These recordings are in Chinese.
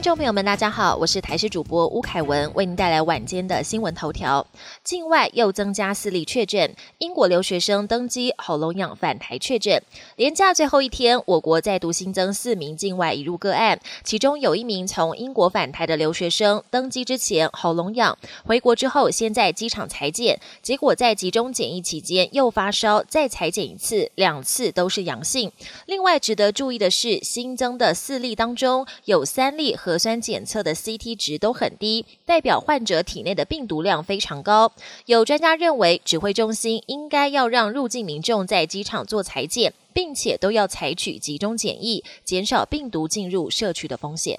听众朋友们，大家好，我是台视主播吴凯文，为您带来晚间的新闻头条。境外又增加四例确诊，英国留学生登机喉咙痒返台确诊。连假最后一天，我国再度新增四名境外移入个案，其中有一名从英国返台的留学生，登机之前喉咙痒，回国之后先在机场裁剪，结果在集中检疫期间又发烧，再裁剪一次，两次都是阳性。另外值得注意的是，新增的四例当中有三例和。核酸检测的 CT 值都很低，代表患者体内的病毒量非常高。有专家认为，指挥中心应该要让入境民众在机场做裁剪，并且都要采取集中检疫，减少病毒进入社区的风险。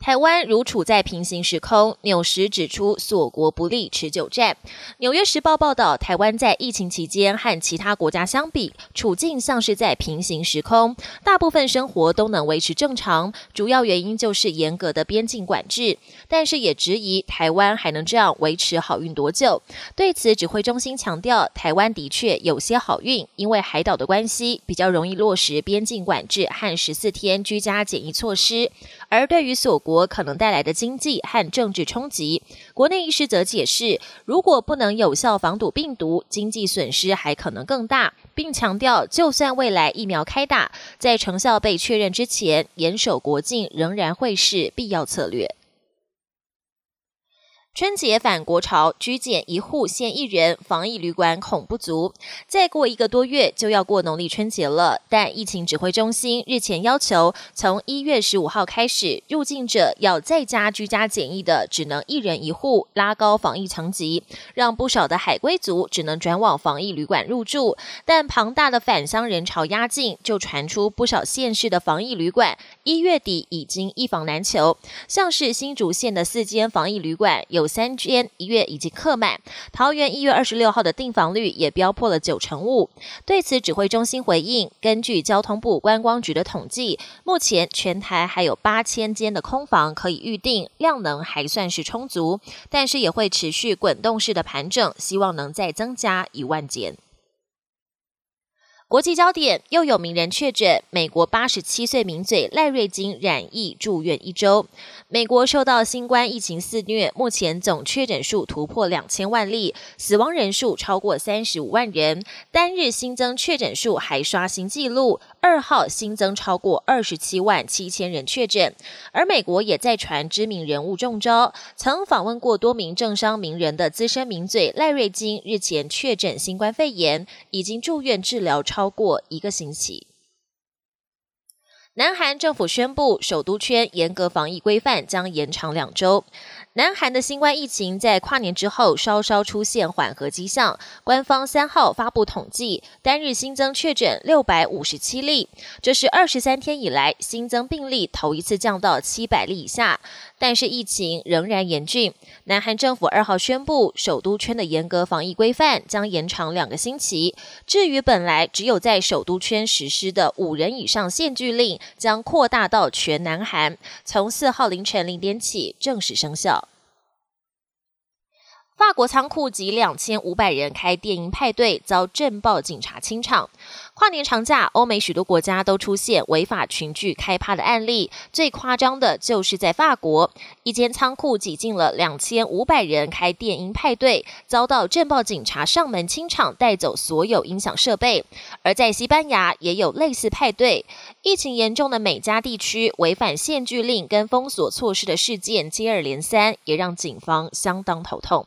台湾如处在平行时空，纽时指出锁国不利持久战。纽约时报报道，台湾在疫情期间和其他国家相比，处境像是在平行时空，大部分生活都能维持正常，主要原因就是严格的边境管制。但是也质疑台湾还能这样维持好运多久？对此，指挥中心强调，台湾的确有些好运，因为海岛的关系，比较容易落实边境管制和十四天居家检疫措施。而对于锁国可能带来的经济和政治冲击，国内医师则解释，如果不能有效防堵病毒，经济损失还可能更大，并强调，就算未来疫苗开打，在成效被确认之前，严守国境仍然会是必要策略。春节返国潮，居检一户限一人，防疫旅馆恐不足。再过一个多月就要过农历春节了，但疫情指挥中心日前要求，从一月十五号开始，入境者要在家居家检疫的，只能一人一户，拉高防疫层级，让不少的海归族只能转往防疫旅馆入住。但庞大的返乡人潮压境，就传出不少县市的防疫旅馆一月底已经一房难求，像是新竹县的四间防疫旅馆有。三间一月已经客满，桃园一月二十六号的订房率也飙破了九成五。对此，指挥中心回应，根据交通部观光局的统计，目前全台还有八千间的空房可以预定，量能还算是充足，但是也会持续滚动式的盘整，希望能再增加一万间。国际焦点又有名人确诊，美国八十七岁名嘴赖瑞金染疫住院一周。美国受到新冠疫情肆虐，目前总确诊数突破两千万例，死亡人数超过三十五万人，单日新增确诊数还刷新纪录。二号新增超过二十七万七千人确诊，而美国也在传知名人物中招。曾访问过多名政商名人的资深名嘴赖瑞金日前确诊新冠肺炎，已经住院治疗超超过一个星期。南韩政府宣布，首都圈严格防疫规范将延长两周。南韩的新冠疫情在跨年之后稍稍出现缓和迹象。官方三号发布统计，单日新增确诊六百五十七例，这是二十三天以来新增病例头一次降到七百例以下。但是疫情仍然严峻。南韩政府二号宣布，首都圈的严格防疫规范将延长两个星期。至于本来只有在首都圈实施的五人以上限聚令，将扩大到全南韩，从四号凌晨零点起正式生效。法国仓库及两千五百人开电音派对，遭震爆警察清场。跨年长假，欧美许多国家都出现违法群聚开趴的案例。最夸张的就是在法国，一间仓库挤进了两千五百人开电音派对，遭到震爆警察上门清场，带走所有音响设备。而在西班牙也有类似派对。疫情严重的美加地区，违反限聚令跟封锁措施的事件接二连三，也让警方相当头痛。